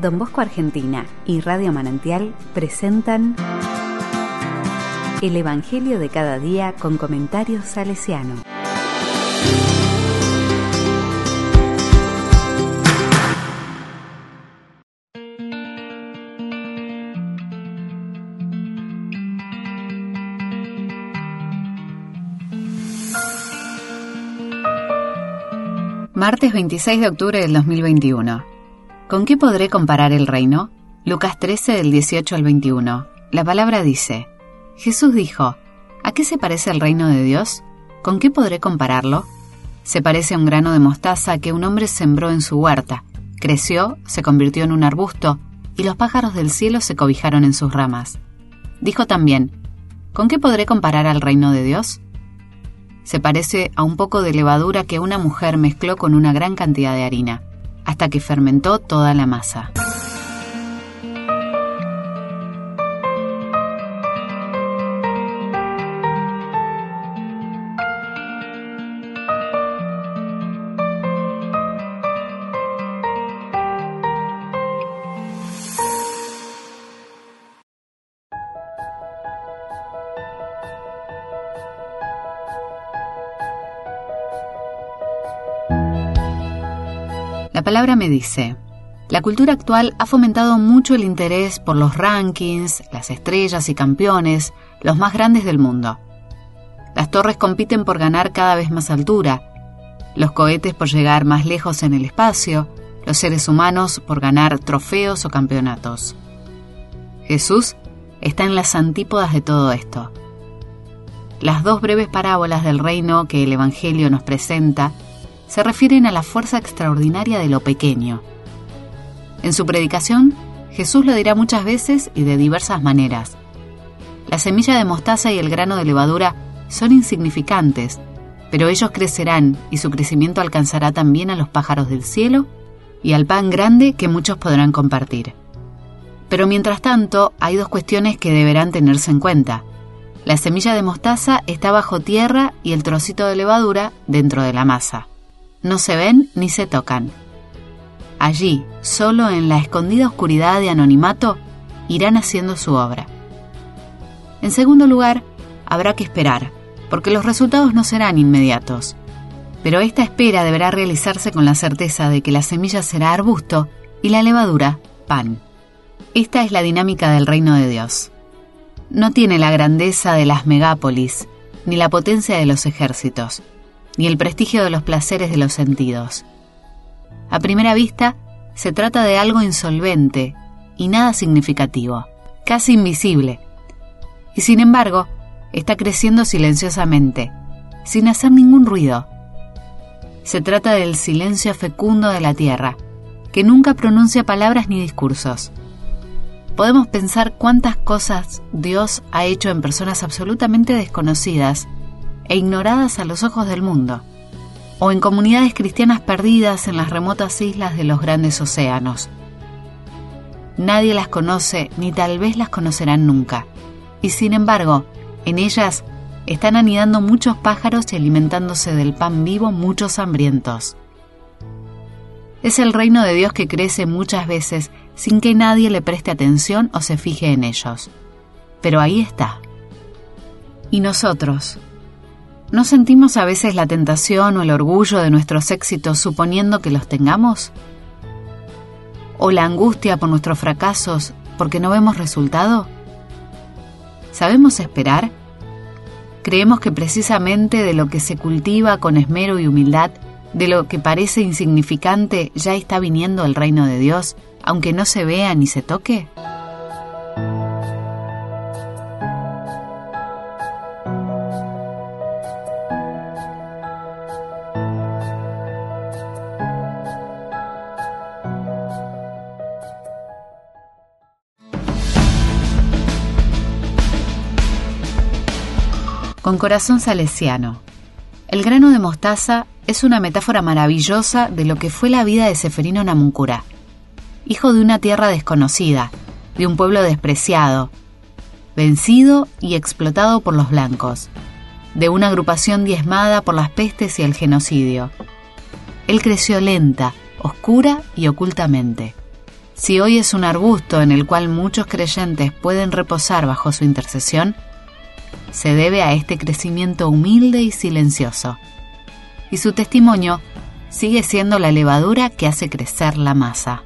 Don Bosco Argentina y Radio Manantial presentan El Evangelio de cada día con comentarios salesiano. Martes 26 de octubre del 2021. ¿Con qué podré comparar el reino? Lucas 13 del 18 al 21. La palabra dice, Jesús dijo, ¿a qué se parece el reino de Dios? ¿Con qué podré compararlo? Se parece a un grano de mostaza que un hombre sembró en su huerta, creció, se convirtió en un arbusto, y los pájaros del cielo se cobijaron en sus ramas. Dijo también, ¿con qué podré comparar al reino de Dios? Se parece a un poco de levadura que una mujer mezcló con una gran cantidad de harina, hasta que fermentó toda la masa. La palabra me dice, la cultura actual ha fomentado mucho el interés por los rankings, las estrellas y campeones, los más grandes del mundo. Las torres compiten por ganar cada vez más altura, los cohetes por llegar más lejos en el espacio, los seres humanos por ganar trofeos o campeonatos. Jesús está en las antípodas de todo esto. Las dos breves parábolas del reino que el Evangelio nos presenta se refieren a la fuerza extraordinaria de lo pequeño. En su predicación, Jesús lo dirá muchas veces y de diversas maneras. La semilla de mostaza y el grano de levadura son insignificantes, pero ellos crecerán y su crecimiento alcanzará también a los pájaros del cielo y al pan grande que muchos podrán compartir. Pero mientras tanto, hay dos cuestiones que deberán tenerse en cuenta. La semilla de mostaza está bajo tierra y el trocito de levadura dentro de la masa no se ven ni se tocan. Allí, solo en la escondida oscuridad de anonimato, irán haciendo su obra. En segundo lugar, habrá que esperar, porque los resultados no serán inmediatos. Pero esta espera deberá realizarse con la certeza de que la semilla será arbusto y la levadura pan. Esta es la dinámica del reino de Dios. No tiene la grandeza de las megápolis, ni la potencia de los ejércitos, ni el prestigio de los placeres de los sentidos. A primera vista, se trata de algo insolvente y nada significativo, casi invisible. Y sin embargo, está creciendo silenciosamente, sin hacer ningún ruido. Se trata del silencio fecundo de la tierra, que nunca pronuncia palabras ni discursos. Podemos pensar cuántas cosas Dios ha hecho en personas absolutamente desconocidas e ignoradas a los ojos del mundo, o en comunidades cristianas perdidas en las remotas islas de los grandes océanos. Nadie las conoce ni tal vez las conocerán nunca, y sin embargo, en ellas están anidando muchos pájaros y alimentándose del pan vivo muchos hambrientos. Es el reino de Dios que crece muchas veces sin que nadie le preste atención o se fije en ellos. Pero ahí está. ¿Y nosotros? ¿No sentimos a veces la tentación o el orgullo de nuestros éxitos suponiendo que los tengamos? ¿O la angustia por nuestros fracasos porque no vemos resultado? ¿Sabemos esperar? ¿Creemos que precisamente de lo que se cultiva con esmero y humildad, de lo que parece insignificante, ya está viniendo el reino de Dios, aunque no se vea ni se toque? Con corazón salesiano. El grano de mostaza es una metáfora maravillosa de lo que fue la vida de Seferino Namuncurá, hijo de una tierra desconocida, de un pueblo despreciado, vencido y explotado por los blancos, de una agrupación diezmada por las pestes y el genocidio. Él creció lenta, oscura y ocultamente. Si hoy es un arbusto en el cual muchos creyentes pueden reposar bajo su intercesión, se debe a este crecimiento humilde y silencioso. Y su testimonio sigue siendo la levadura que hace crecer la masa.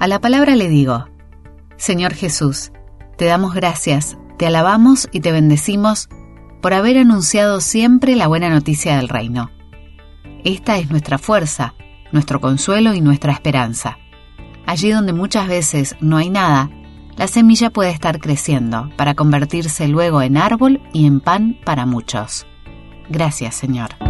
A la palabra le digo, Señor Jesús, te damos gracias, te alabamos y te bendecimos por haber anunciado siempre la buena noticia del reino. Esta es nuestra fuerza, nuestro consuelo y nuestra esperanza. Allí donde muchas veces no hay nada, la semilla puede estar creciendo para convertirse luego en árbol y en pan para muchos. Gracias, Señor.